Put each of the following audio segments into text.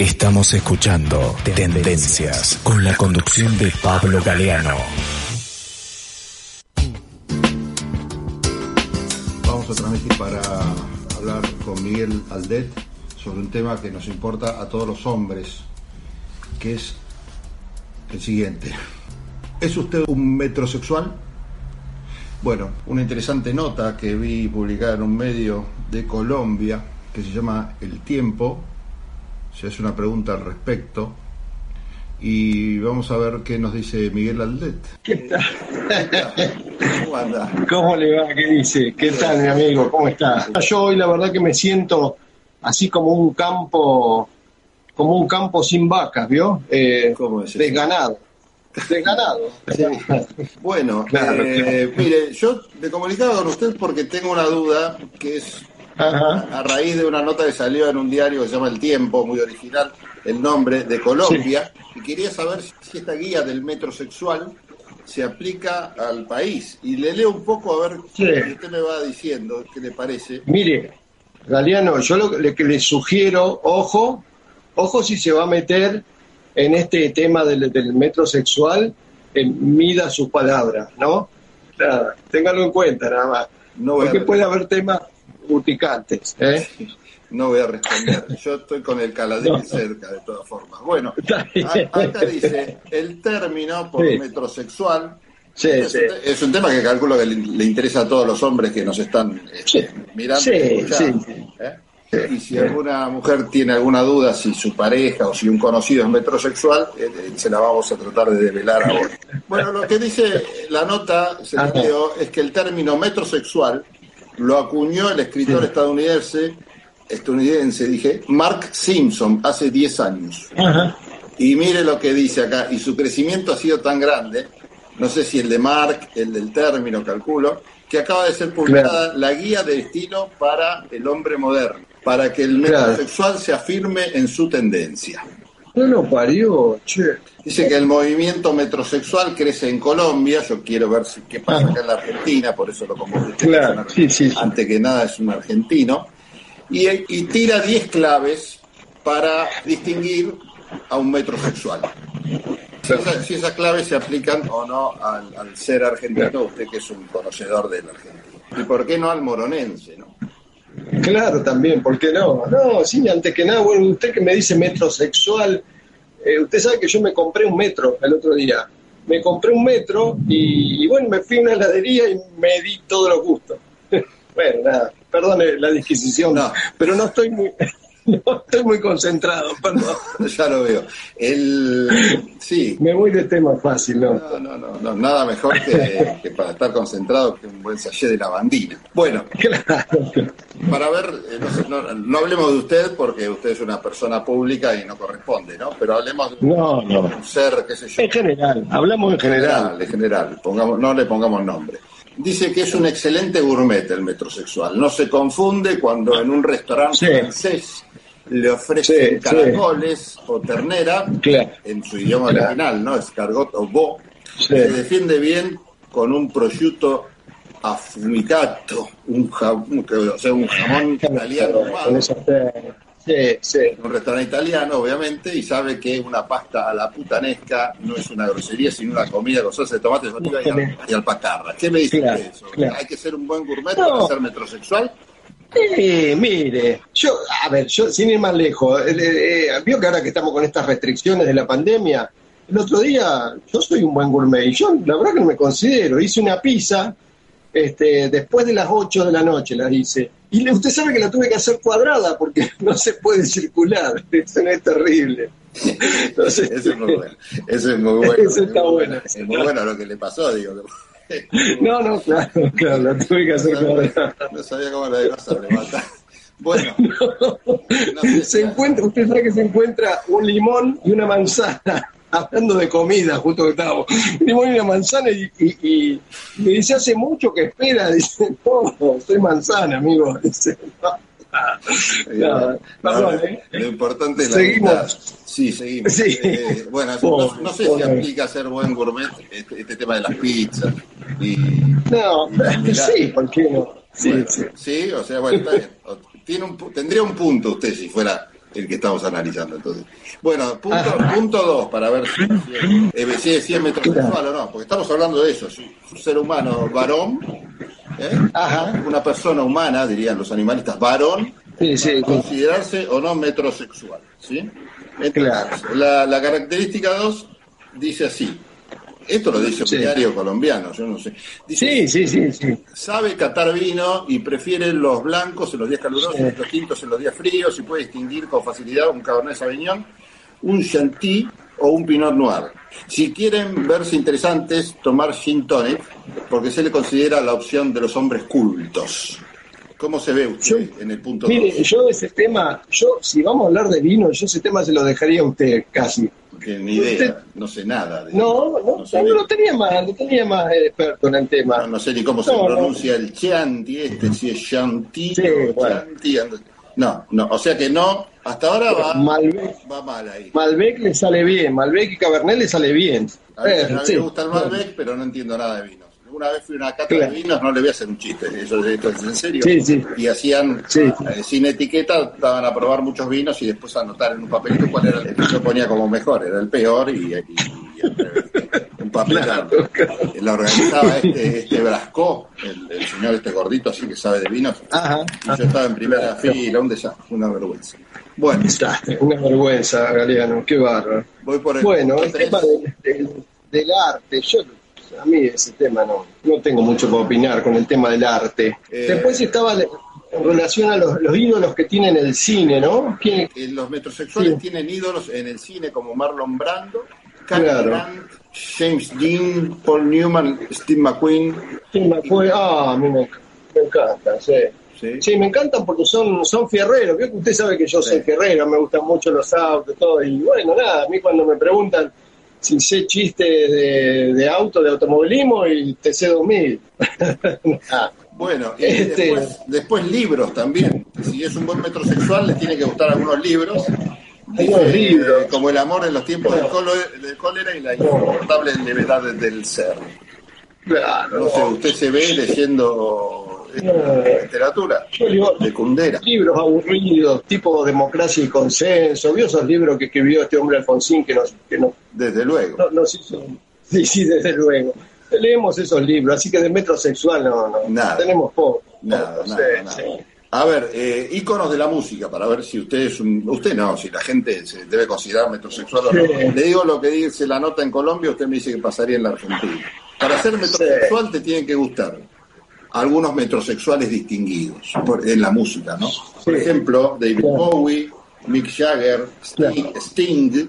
Estamos escuchando Tendencias con la conducción de Pablo Galeano. Vamos a transmitir para hablar con Miguel Aldet sobre un tema que nos importa a todos los hombres, que es el siguiente. ¿Es usted un metrosexual? Bueno, una interesante nota que vi publicada en un medio de Colombia que se llama El Tiempo, se hace una pregunta al respecto y vamos a ver qué nos dice Miguel Aldet. ¿Qué tal? ¿Cómo anda? ¿Cómo le va? ¿Qué dice? ¿Qué tal, mi amigo? ¿Cómo está? Yo hoy la verdad que me siento así como un campo, como un campo sin vacas, ¿vio? Eh, ¿Cómo es? Desganado. Desganado. Bueno, Claro, eh, mire, yo me comunicaba con usted porque tengo una duda que es Ajá. a raíz de una nota que salió en un diario que se llama El Tiempo, muy original, el nombre de Colombia, y quería saber si esta guía del metrosexual se aplica al país. Y le leo un poco a ver Sí. qué usted me va diciendo, qué le parece. Mire, Galeano, yo lo que le, sugiero, ojo, ojo si se va a meter en este tema del, del metrosexual, eh, mida sus palabras, ¿no? Nada, téngalo en cuenta nada más. No Porque puede haber temas urticantes, ¿eh? no voy a responder. Yo estoy con el caladín No. cerca, de todas formas. Bueno, acá dice, el término por Sí. metrosexual Sí, Es, sí. un, es un tema que calculo que le, le interesa a todos los hombres que nos están eh, Sí. mirando. ¿eh? Y si alguna mujer tiene alguna duda, si su pareja o si un conocido es metrosexual, eh, eh, se la vamos a tratar de develar ahora. Bueno, lo que dice la nota, se Ajá. leo, es que el término metrosexual lo acuñó el escritor estadounidense, estadounidense, dije, Mark Simpson, hace 10 años. Ajá. Y mire lo que dice acá, y su crecimiento ha sido tan grande, no sé si el de Mark, el del término, calculo, que acaba de ser publicada la guía de estilo para el hombre moderno, para que el Claro. metrosexual se afirme en su tendencia. No lo parió, che. Dice que el movimiento metrosexual crece en Colombia, yo quiero ver si, qué pasa acá en la Argentina, por eso lo convoqué. Claro, Es un sí, sí, sí. Antes que nada es un argentino. Y, y tira 10 claves para distinguir a un metrosexual. Si, esa- si esas claves se aplican o no al, al ser argentino, usted que es un conocedor del argentino. ¿Y por qué no al moronense? ¿no? Claro, también, ¿por qué no? No, sí, antes que nada, bueno, usted que me dice metrosexual, eh, usted sabe que yo me compré un metro el otro día. Me compré un metro y, y bueno, me fui a una heladería y me di todos los gustos. bueno, nada, perdone la disquisición, No. pero no estoy muy, no estoy muy concentrado, perdón. ya lo veo. El, sí, Me voy de tema fácil, ¿no? No, no, no, no, nada mejor que, que para estar concentrado que un buen sallé de lavandina. Bueno, Claro, para ver, eh, no, sé, no- no hablemos de usted porque usted es una persona pública y no corresponde, ¿no? Pero hablemos de un, No, no. un ser, qué sé yo, En general, hablamos en general. general, en general, pongamos, no le pongamos nombre. Dice que es un excelente gourmet el metrosexual. No se confunde cuando en un restaurante Sí. francés le ofrecen Sí, sí. caracoles o ternera Claro. en su idioma Claro. original, ¿no? Escargot o bo. Sí. Se defiende bien con un prosciutto affumicato, un, ja- un- o sea, un jamón italiano Con ahumado, esa- Sí, sí. un restaurante italiano, obviamente, y sabe que una pasta a la putanesca no es una grosería, sino una comida con salsa de tomate, y, al- y alpacarra. ¿Qué me dice Claro, usted de eso? claro. ¿Hay que ser un buen gourmet No. para ser metrosexual? Eh, mire, yo, a ver, yo sin ir más lejos, eh, eh, vio que ahora que estamos con estas restricciones de la pandemia, el otro día yo soy un buen gourmet y yo la verdad que no me considero, hice una pizza este, después de las 8 de la noche la hice. Y usted sabe que la tuve que hacer cuadrada porque no se puede circular, eso no es terrible. Entonces, Eso es muy bueno. Eso es muy bueno. Eso está bueno. Es muy bueno lo que le pasó, digo. no, no, claro, claro, la tuve que hacer cuadrada. No sabía cómo la iba a arrebatar. Bueno, no sé se encuentra, usted sabe que se encuentra un limón y una manzana, hablando de comida, justo que estábamos, un limón y una manzana y, y- y me dice, hace mucho que espera, dice, no, soy manzana, amigo, dice, no, no, perdón, ¿eh? Lo importante es la Seguimos. Sí, seguimos. Sí. Eh, bueno, no, sé si aplica ser buen gourmet este, este tema de las pizzas. Y, No, sí, ¿por qué no? Sí, bueno, sí. sí, o sea, bueno, está bien. Tiene un, tendría un punto usted si fuera el que estamos analizando entonces. Bueno, punto, punto dos, para ver si, si, es, si es metrosexual o no, porque estamos hablando de eso, un ser humano varón, ¿eh? una persona humana, dirían los animalistas, varón, considerarse o no metrosexual. ¿sí? la, la característica dos dice así, esto lo dice un diario colombiano, yo no sé. sí, sí, sí, sí. Sabe catar vino y prefiere los blancos en los días calurosos, los tintos en los días fríos y puede distinguir con facilidad un Cabernet Sauvignon, un Chantilly o un Pinot Noir. Si quieren verse interesantes, tomar Gin Tonic, porque se le considera la opción de los hombres cultos. ¿Cómo se ve usted en el punto Mire, yo ese tema, yo si vamos a hablar de vino, yo ese tema se lo dejaría a usted casi que ni idea, no sé nada. De no, no, no, lo tenía más, lo tenía más experto en el tema. No, sé ni cómo se pronuncia el Chianti, este, si es Chanti o Chianti. No, no, o sea que no, hasta ahora va, Malbec, va mal ahí. Malbec le sale bien, Malbec y Cabernet le sale bien. A mí, me gusta el Malbec, pero no entiendo nada de vinos. Una vez fui a una cata de vinos, no le voy a hacer un chiste, eso esto es en serio. Sí, sí. Y hacían, eh, sin etiqueta, daban a probar muchos vinos y después anotar en un papelito cuál era el que yo ponía como mejor, era el peor y, un papel. La organizaba este, este Brasco, el, señor este gordito así que sabe de vinos. y yo estaba en primera fila, un desastre, una vergüenza. Bueno. Una vergüenza, Galeano, qué bárbaro. Voy por el bueno, el tema del, del arte, yo a mí ese tema no, no tengo mucho que opinar con el tema del arte. Eh, Después estaba en relación a los, ídolos que tienen el cine, ¿no? Eh, los metrosexuales tienen ídolos en el cine como Marlon Brando, James Dean, Paul Newman, Steve McQueen. Steve McQueen, ah, a mí me, encanta, sí. sí. me encantan porque son, son fierreros. que usted sabe que yo soy fierrero, me gustan mucho los autos, todo. Y bueno, nada, a mí cuando me preguntan si sé chistes de, auto, de automovilismo y TC2000. bueno, y este... después, libros también. Si es un buen metrosexual, le tiene que gustar algunos libros. libros. como El amor en los tiempos del, cólera y la insoportable levedad del ser. Claro. No sé, usted se ve leyendo literatura de Kundera. Libros aburridos, tipo democracia y consenso. ¿Vio esos libros que escribió este hombre Alfonsín que nos... Que desde luego. sí, sí, desde luego. Leemos esos libros, así que de metrosexual no, no. Nada. Tenemos poco. Nada, A ver, eh, íconos de la música, para ver si usted es un... Usted no, si la gente se debe considerar metrosexual o no. Le digo lo que dice la nota en Colombia, usted me dice que pasaría en la Argentina. Para ser metrosexual te tienen que gustar algunos metrosexuales distinguidos en la música, ¿no? Por ejemplo, David Bowie, Mick Jagger, Sting.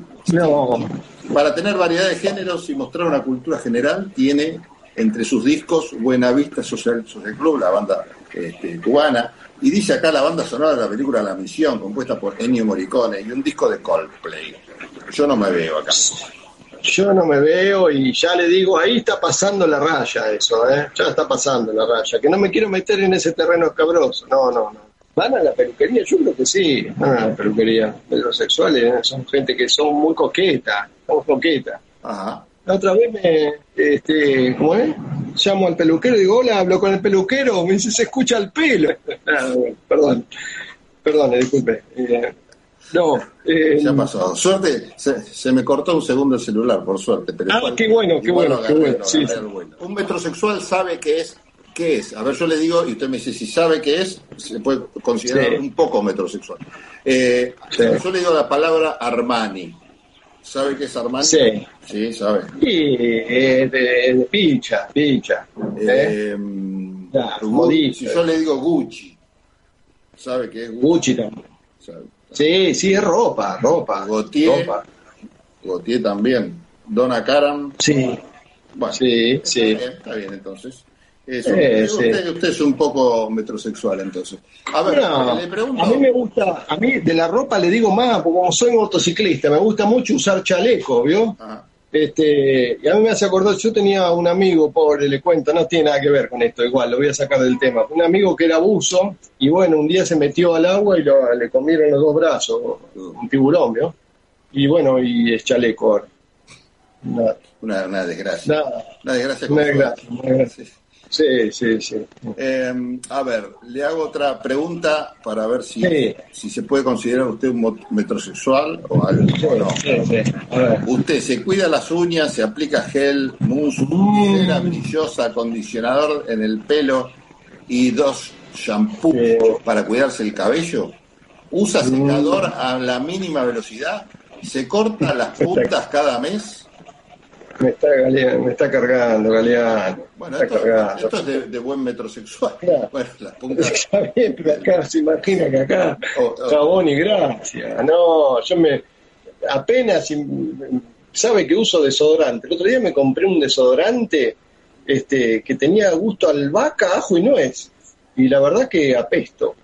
Para tener variedad de géneros y mostrar una cultura general, tiene entre sus discos Buena Vista Social, Club, la banda este, cubana, y dice acá la banda sonora de la película La Misión, compuesta por Ennio Morricone, y un disco de Coldplay. Yo no me veo acá yo no me veo y ya le digo, ahí está pasando la raya eso, ¿eh? Ya está pasando la raya, que no me quiero meter en ese terreno escabroso, no, no, no. ¿Van a la peluquería? Yo creo que sí, van a la peluquería. Los sexuales ¿eh? son gente que son muy coquetas, son coquetas. Ajá. La otra vez me, este, ¿cómo es? Llamo al peluquero y digo, hola, hablo con el peluquero, me dice, se escucha el pelo. Ah, perdón, perdón, disculpe. Eh, no. Eh, ya pasó. Suerte, se, me cortó un segundo el celular, por suerte. Pero ah, qué bueno, qué bueno, qué bueno. Un metrosexual sabe que es ¿Qué es? A ver, yo le digo, y usted me dice, si sabe qué es, se puede considerar un poco metrosexual. Eh, Yo le digo la palabra Armani. ¿Sabe qué es Armani? Sí. Sí, sabe. Sí, de, de picha, picha. Eh, ¿eh? si yo le digo Gucci, ¿sabe qué es Gucci? Gucci también. Sí, sí, es ropa, ropa. Gautier, Gautier también. Donna Karan. Sí. Bueno, sí, sí. Está bien, entonces. usted, usted, es un poco metrosexual, entonces. A ver, le pregunto. A mí me gusta, a mí de la ropa le digo más, porque como soy motociclista, me gusta mucho usar chaleco, ¿vio? Ajá. Este, y a mí me hace acordar, yo tenía un amigo, pobre, le cuento, no tiene nada que ver con esto, igual, lo voy a sacar del tema. Un amigo que era buzo, y bueno, un día se metió al agua y le comieron los dos brazos, un tiburón, ¿vio? Y bueno, y es chaleco Una, una, desgracia. Una desgracia. Una desgracia, Sí, sí, sí. Eh, a ver, le hago otra pregunta para ver si, Sí. si se puede considerar usted un metrosexual o algo. o no. Sí. A ver. Usted se cuida las uñas, se aplica gel, mousse, Mm. cera brillosa, acondicionador en el pelo y dos shampoos para cuidarse el cabello. Usa secador a la mínima velocidad. Se corta las puntas cada mes. Me está, Galeano, me está cargando, Galeano. Bueno, esto, está cargando. esto es de, de buen metrosexual. Claro. Bueno, las puntas. Está bien, pero acá se imagina que acá Oh, oh. jabón y gracia. No, yo me apenas sabe que uso desodorante. El otro día me compré un desodorante este que tenía gusto a albahaca, ajo y nuez. Y la verdad que apesto.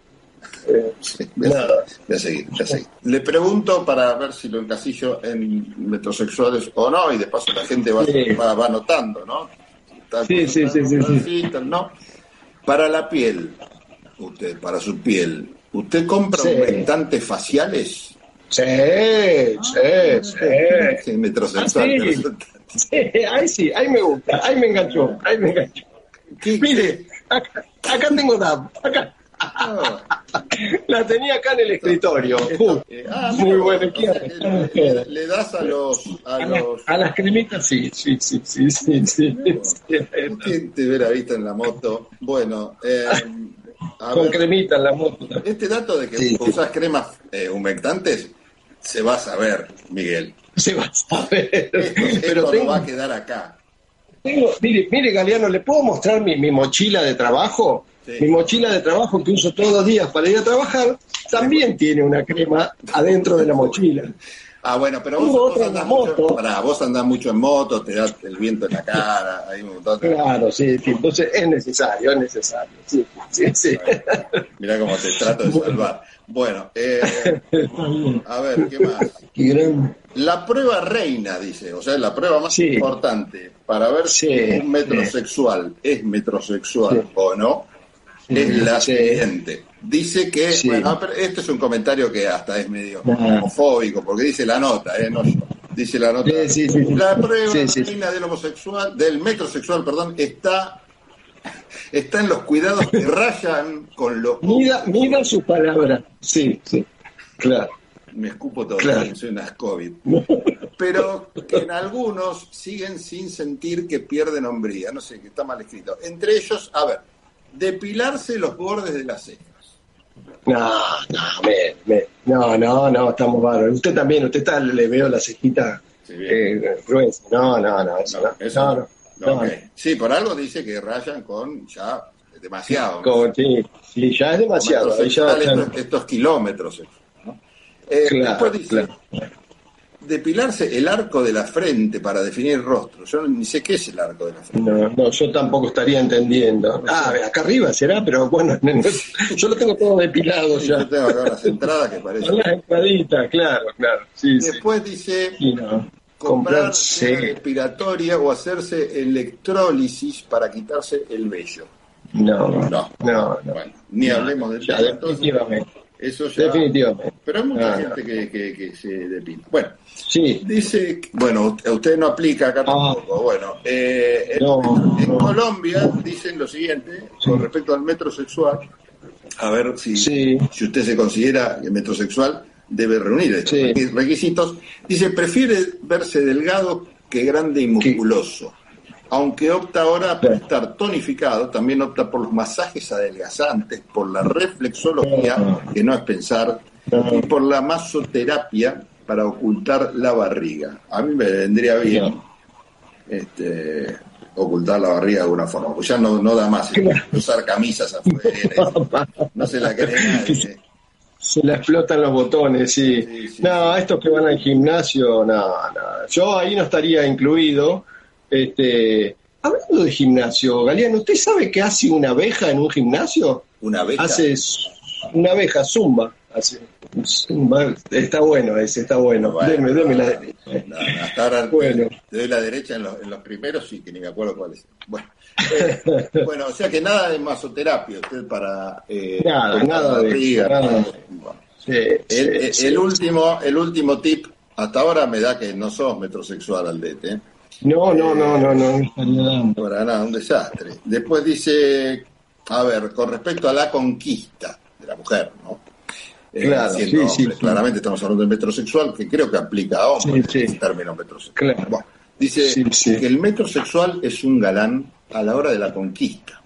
Eh, Voy a, Nada. voy a seguir, voy a seguir. Le pregunto para ver si lo encasillo en metrosexuales o no, y de paso la gente va, Sí. va, va notando, ¿no? Sí, sí, sí, sí, sí. ¿no? Para la piel, usted, para su piel, ¿usted compra Sí. aumentantes faciales? sí, sí, sí. Sí, metrosexual. Ah, sí. Sí, ahí sí, ahí me gusta, ahí me enganchó, ahí me enganchó. ¿Qué- Mire, acá, acá tengo la, acá, Ah, la tenía acá en el escritorio. Uh, eh, ah, muy bueno, le, das a los... A A, la- los a las cremitas sí, sí, sí, sí, sí, sí. ¿Quién te hubiera visto en la moto? Bueno, eh, a Con ver, cremita en la moto. este dato de que Sí, sí. usas cremas eh, humectantes se va a saber, Miguel. Se va a saber. Esto, no va a quedar acá. tengo- mire, mire, Galeano, ¿le puedo mostrar mi, mi mochila de trabajo? Sí. Mi mochila de trabajo que uso todos los días para ir a trabajar, también tiene una crema adentro de la mochila. Ah, bueno, pero vos, vos andás mucho, moto. pará, vos andás mucho en moto, te da el viento en la cara, hay un montón de... Claro, sí, sí, entonces es necesario, es necesario. Sí, sí, sí. Mirá cómo te trato de salvar. Bueno, eh, a ver, ¿qué más? La prueba reina, dice, o sea, la prueba más Sí. importante para ver si un metrosexual es metrosexual o no, es la siguiente. Dice que, Sí. bueno, este es un comentario que hasta es medio homofóbico, porque dice la nota, ¿eh? No. Dice la nota. Sí, sí. La prueba reina del homosexual, del metrosexual, perdón, está, en los cuidados que rayan con los... Mida, mida su palabra. Sí, sí, claro. Me escupo todo, Claro. soy COVID. pero que en algunos siguen sin sentir que pierden hombría. No sé, que está mal escrito. Entre ellos, a ver, depilarse los bordes de las cejas. No, no, me, me- no, no, no, estamos bárbaros. Usted también, usted está, le veo la cejita Sí, eh, gruesa. No, no, no, eso no. eso no, no. no, no, Ok. Sí, por algo dice que rayan con ya demasiado. Como, sí, sí, ya es demasiado. ya- ya- estos, estos kilómetros. ¿no? Eh, Claro, después dice, claro. Depilarse el arco de la frente para definir el rostro. Yo no- ni sé qué es el arco de la frente. No, no, yo tampoco estaría entendiendo. Ah, acá arriba será, pero bueno, no, no, yo lo tengo todo depilado Yo ya. tengo acá unas entradas que parecen... las entraditas, claro, claro. Sí, sí. Después dice... No. comprar cera respiratoria o hacerse electrólisis para quitarse el vello. No, No. no, no. no. Bueno, ni hablemos. Entonces, definitivamente. Eso ya. Definitivamente. Pero hay mucha Ah, gente que, que, que se depila. Bueno, Sí, dice, bueno, usted no aplica acá Ah. tampoco. Bueno, eh, en, No, en no. Colombia dicen lo siguiente con respecto al metrosexual. A ver si, Sí. si usted se considera metrosexual, debe reunir estos Sí. requisitos. Dice, prefiere verse delgado que grande y musculoso. Aunque opta ahora por estar tonificado, también opta por los masajes adelgazantes, por la reflexología, que no es pensar, y por la masoterapia para ocultar la barriga. A mí me vendría bien este, ocultar la barriga de alguna forma, pues ya no, no da más usar camisas afuera, no se la cree nadie. se le explotan los botones, sí. Sí, sí, no, estos que van al gimnasio, no, no. Yo ahí no estaría incluido. Este, hablando de gimnasio, Galeano, ¿usted sabe qué hace una abeja en un gimnasio? Una abeja. Hace una abeja zumba. Hace zumba. Está bueno ese, está bueno. Bueno, deme, deme la no, no, hasta ahora Bueno. te doy la derecha en los, en los primeros, sí, que ni me acuerdo cuáles. Bueno, eh, bueno, o sea que nada de masoterapia, usted para... eh, Nada, de nada. bueno. Sí, El, sí, el- sí. el último, el último tip, hasta ahora me da que no sos metrosexual, Aldete. ¿eh? No, no, no, no, no. Para nada, un desastre. Después dice, a ver, con respecto a la conquista de la mujer, ¿no? Eh, Claro, sí, sí. Claramente estamos hablando del metrosexual, que creo que aplica a hombres, el término metrosexual. Claro. Bueno, dice que el metrosexual es un galán a la hora de la conquista.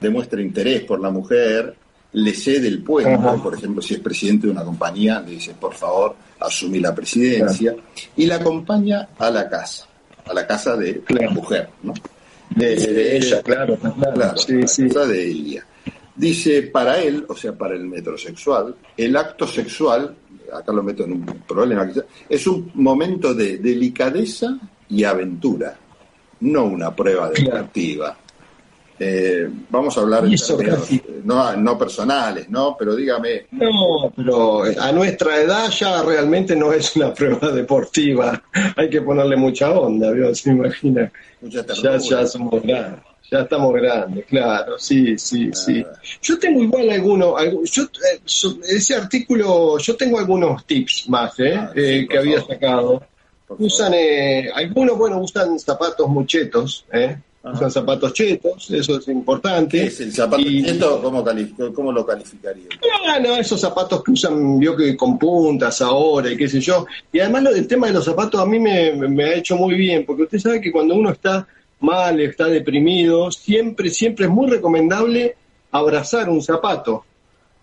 Demuestra interés por la mujer, le cede el puesto, Ajá. por ejemplo, si es presidente de una compañía, le dice, por favor, asumí la presidencia, y la acompaña a la casa, a la casa de la mujer, ¿no? De, de ella, claro, claro. Claro, sí, la sí. cosa de ella. Dice, para él, o sea, para el metrosexual, el acto sexual, acá lo meto en un problema, es un momento de delicadeza y aventura, no una prueba deportiva. Eh, vamos a hablar casi- eh, no, no personales, ¿no? Pero dígame, No, pero a nuestra edad ya realmente no es una prueba deportiva. Hay que ponerle mucha onda, ¿vio? se imagina. mucha Ya, ya somos grandes. Ya estamos grandes, claro, sí, sí, sí. Yo tengo igual algunos, algu- yo, eh, ese artículo, yo tengo algunos tips más, ¿eh? Ah, sí, eh, que había sacado. Usan, eh, algunos, bueno, usan zapatos muy chetos, ¿eh? Ajá. Usan zapatos chetos, eso es importante. ¿Qué es el zapato Y- cheto? ¿Cómo, calific- ¿Cómo lo calificaría? Ah, no, esos zapatos que usan, vio que con puntas ahora y qué sé yo. Y además lo del tema de los zapatos a mí me, me ha hecho muy bien, porque usted sabe que cuando uno está mal, está deprimido, siempre, siempre es muy recomendable abrazar un zapato.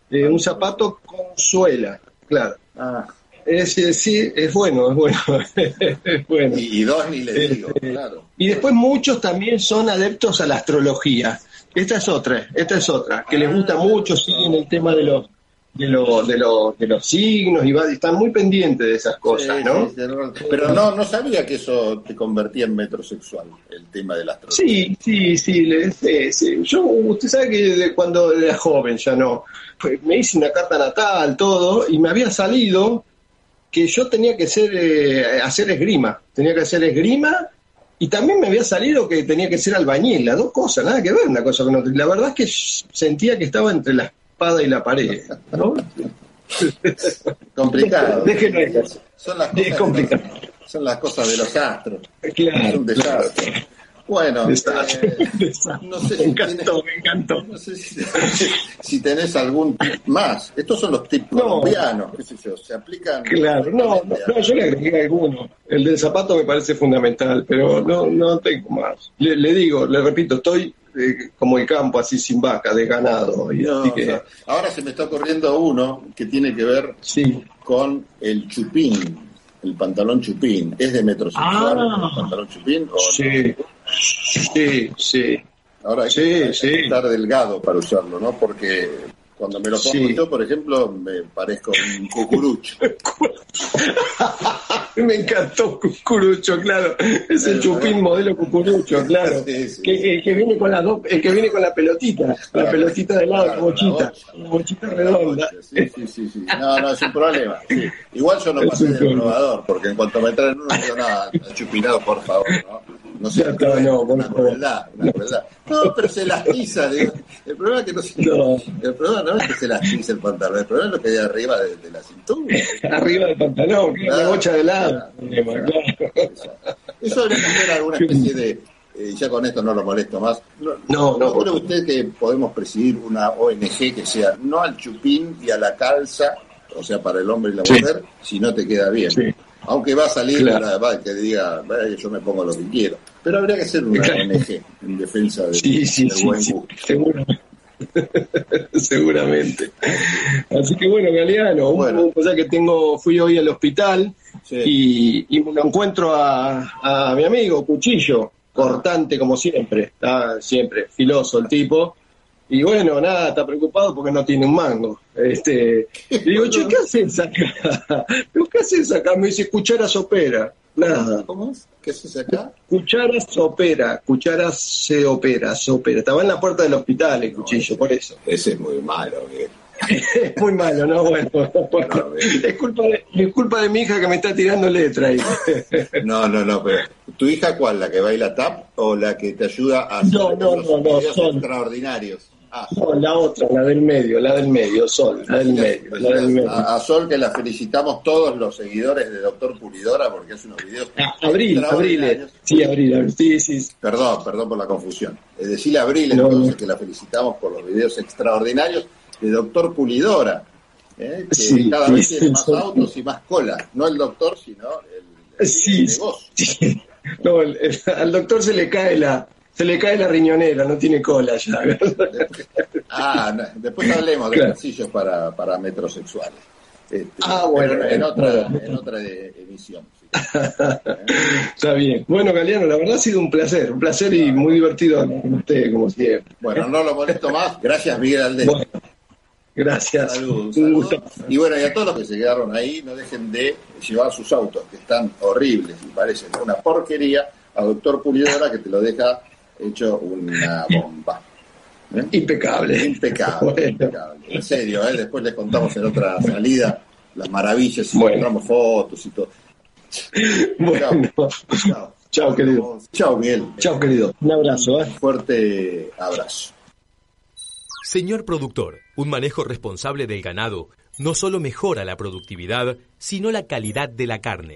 Eh, un zapato con suela, claro. Ah, Es, es- sí, es bueno, es bueno. es bueno. y, y dos ni le digo, Este, claro. Y después muchos también son adeptos a la astrología. Esta es otra, esta es otra, que les gusta mucho, siguen el tema de los de los de los de los signos y va, y están muy pendientes de esas cosas, Sí, ¿no? sí, Pero no, no sabía que eso te convertía en metrosexual, el tema de la astrología. Sí, sí, sí, le- sí, sí. Yo, usted sabe que cuando era joven ya no, pues, me hice una carta natal, todo, y me había salido que yo tenía que ser, eh, hacer esgrima, tenía que hacer esgrima, y también me había salido que tenía que ser albañil, las dos cosas, nada que ver una cosa con otra. La verdad es que sentía que estaba entre la espada y la pared, ¿no? Complicado. Déjenlo. Son las Es cosas, de complicado. los, son las cosas de los astros. es Claro, un claro. Bueno, Desastre, eh, desastre. no sé me si encantó, tienes- me encantó. no sé si, si tenés algún tip más. Estos son los tips No. colombianos, qué sé yo, se aplican. Claro, no, no, no, yo le agregué alguno. El del zapato me parece fundamental, pero no, no tengo más. Le, le digo, le repito, estoy eh, como el campo, así sin vaca, de ganado. Y así o que, sea, ahora se me está ocurriendo uno que tiene que ver sí. con el chupín, el pantalón chupín. ¿Es de metrosexual Ah. el pantalón chupín o? Sí, sí, sí. Ahora hay, Sí, que, hay que sí. estar delgado para usarlo, ¿no? Porque cuando me lo pongo Sí. yo, por ejemplo, me parezco un cucurucho. Me encantó Cucurucho, claro. Es el chupín modelo Cucurucho, claro. Sí, sí. Que, el que viene con la do- el que viene con la pelotita, la pelotita de lado, Claro, la bochita, la bochita redonda. Sí, sí, sí, sí. No, no, es un problema. Igual yo no pasé del probador, porque en cuanto me traen uno, digo, nada, chupinado, por favor, ¿no? No sé, está, no, por una crueldad, una crueldad. No, pero se lastiza, digo. El problema es que no se... No. El problema no es que se lastice el pantalón, el problema es lo que hay arriba de, de la cintura. Arriba del pantalón, que la bocha de lado. claro, Claro. Eso debería ser alguna especie de, eh, ya con esto no lo molesto más, no, No, no, cree usted que podemos presidir una ONG que sea no al chupín y a la calza, o sea, para el hombre y la Sí. mujer, si no te queda bien? Sí. Aunque va a salir Claro. una- que diga, "Vaya, yo me pongo lo que quiero. Pero habría que ser una Claro. ONG en defensa de- Sí, sí, del sí, buen sí, gusto. seguramente. seguramente. Así que bueno, Galeano, un- Bueno. o sea que tengo, fui hoy al hospital Sí. y, y me encuentro a, a mi amigo Cuchillo, cortante como siempre, está siempre filoso el tipo. Y bueno, nada, está preocupado porque no tiene un mango. Este, y digo, che, ¿qué haces acá? ¿Qué haces acá? Me dice, cuchara sopera. Nada. ¿Cómo es? ¿Qué se hace acá? Cuchara se opera, cuchara se opera, se opera. Estaba en la puerta del hospital el cuchillo, por eso. Ese es muy malo, Miguel. Es muy malo, ¿no? Bueno, bueno. es, culpa de, es culpa de mi hija que me está tirando letra ahí. No, no, no, pero ¿tu hija cuál? ¿La que baila tap o la que te ayuda a hacer No, no, los no, no, videos son- extraordinarios? Ah, no, la otra, la del medio, la del medio, Sol, la del medio. La del medio. A, Sol que la felicitamos todos los seguidores de Doctor Pulidora porque hace unos videos. Ah, abril, Abril, sí, Abril, sí, sí. Perdón, perdón por la confusión. Es decirle Abril entonces que la felicitamos por los videos extraordinarios de Doctor Pulidora. ¿eh? que cada vez tiene más autos y más cola. No el doctor, sino el, sí, Sí. No, al doctor se le cae la, se le cae la riñonera, no tiene cola ya. ah, después hablemos de ejercicios para, para metrosexuales. Este, ah, bueno. En, otra, en otra emisión. Está bien. Bueno, Galeano, la verdad ha sido un placer, un placer y muy divertido con usted, como siempre. Bueno, no lo molesto más. Gracias, Miguel Aldez. gracias. Saludos, Y bueno, y a todos los que se quedaron ahí, no dejen de llevar sus autos, que están horribles y parecen una porquería, a Doctor Pulidora, que te lo deja hecho una bomba. ¿Eh? Impecable. Impecable, impecable. En serio, ¿eh? después les contamos en otra salida las maravillas y mostramos fotos y todo. Bueno, chao. Chao, querido. Chao, Miguel. Chao, querido. Un abrazo. ¿eh? Fuerte abrazo. Señor productor, un manejo responsable del ganado no solo mejora la productividad, sino la calidad de la carne.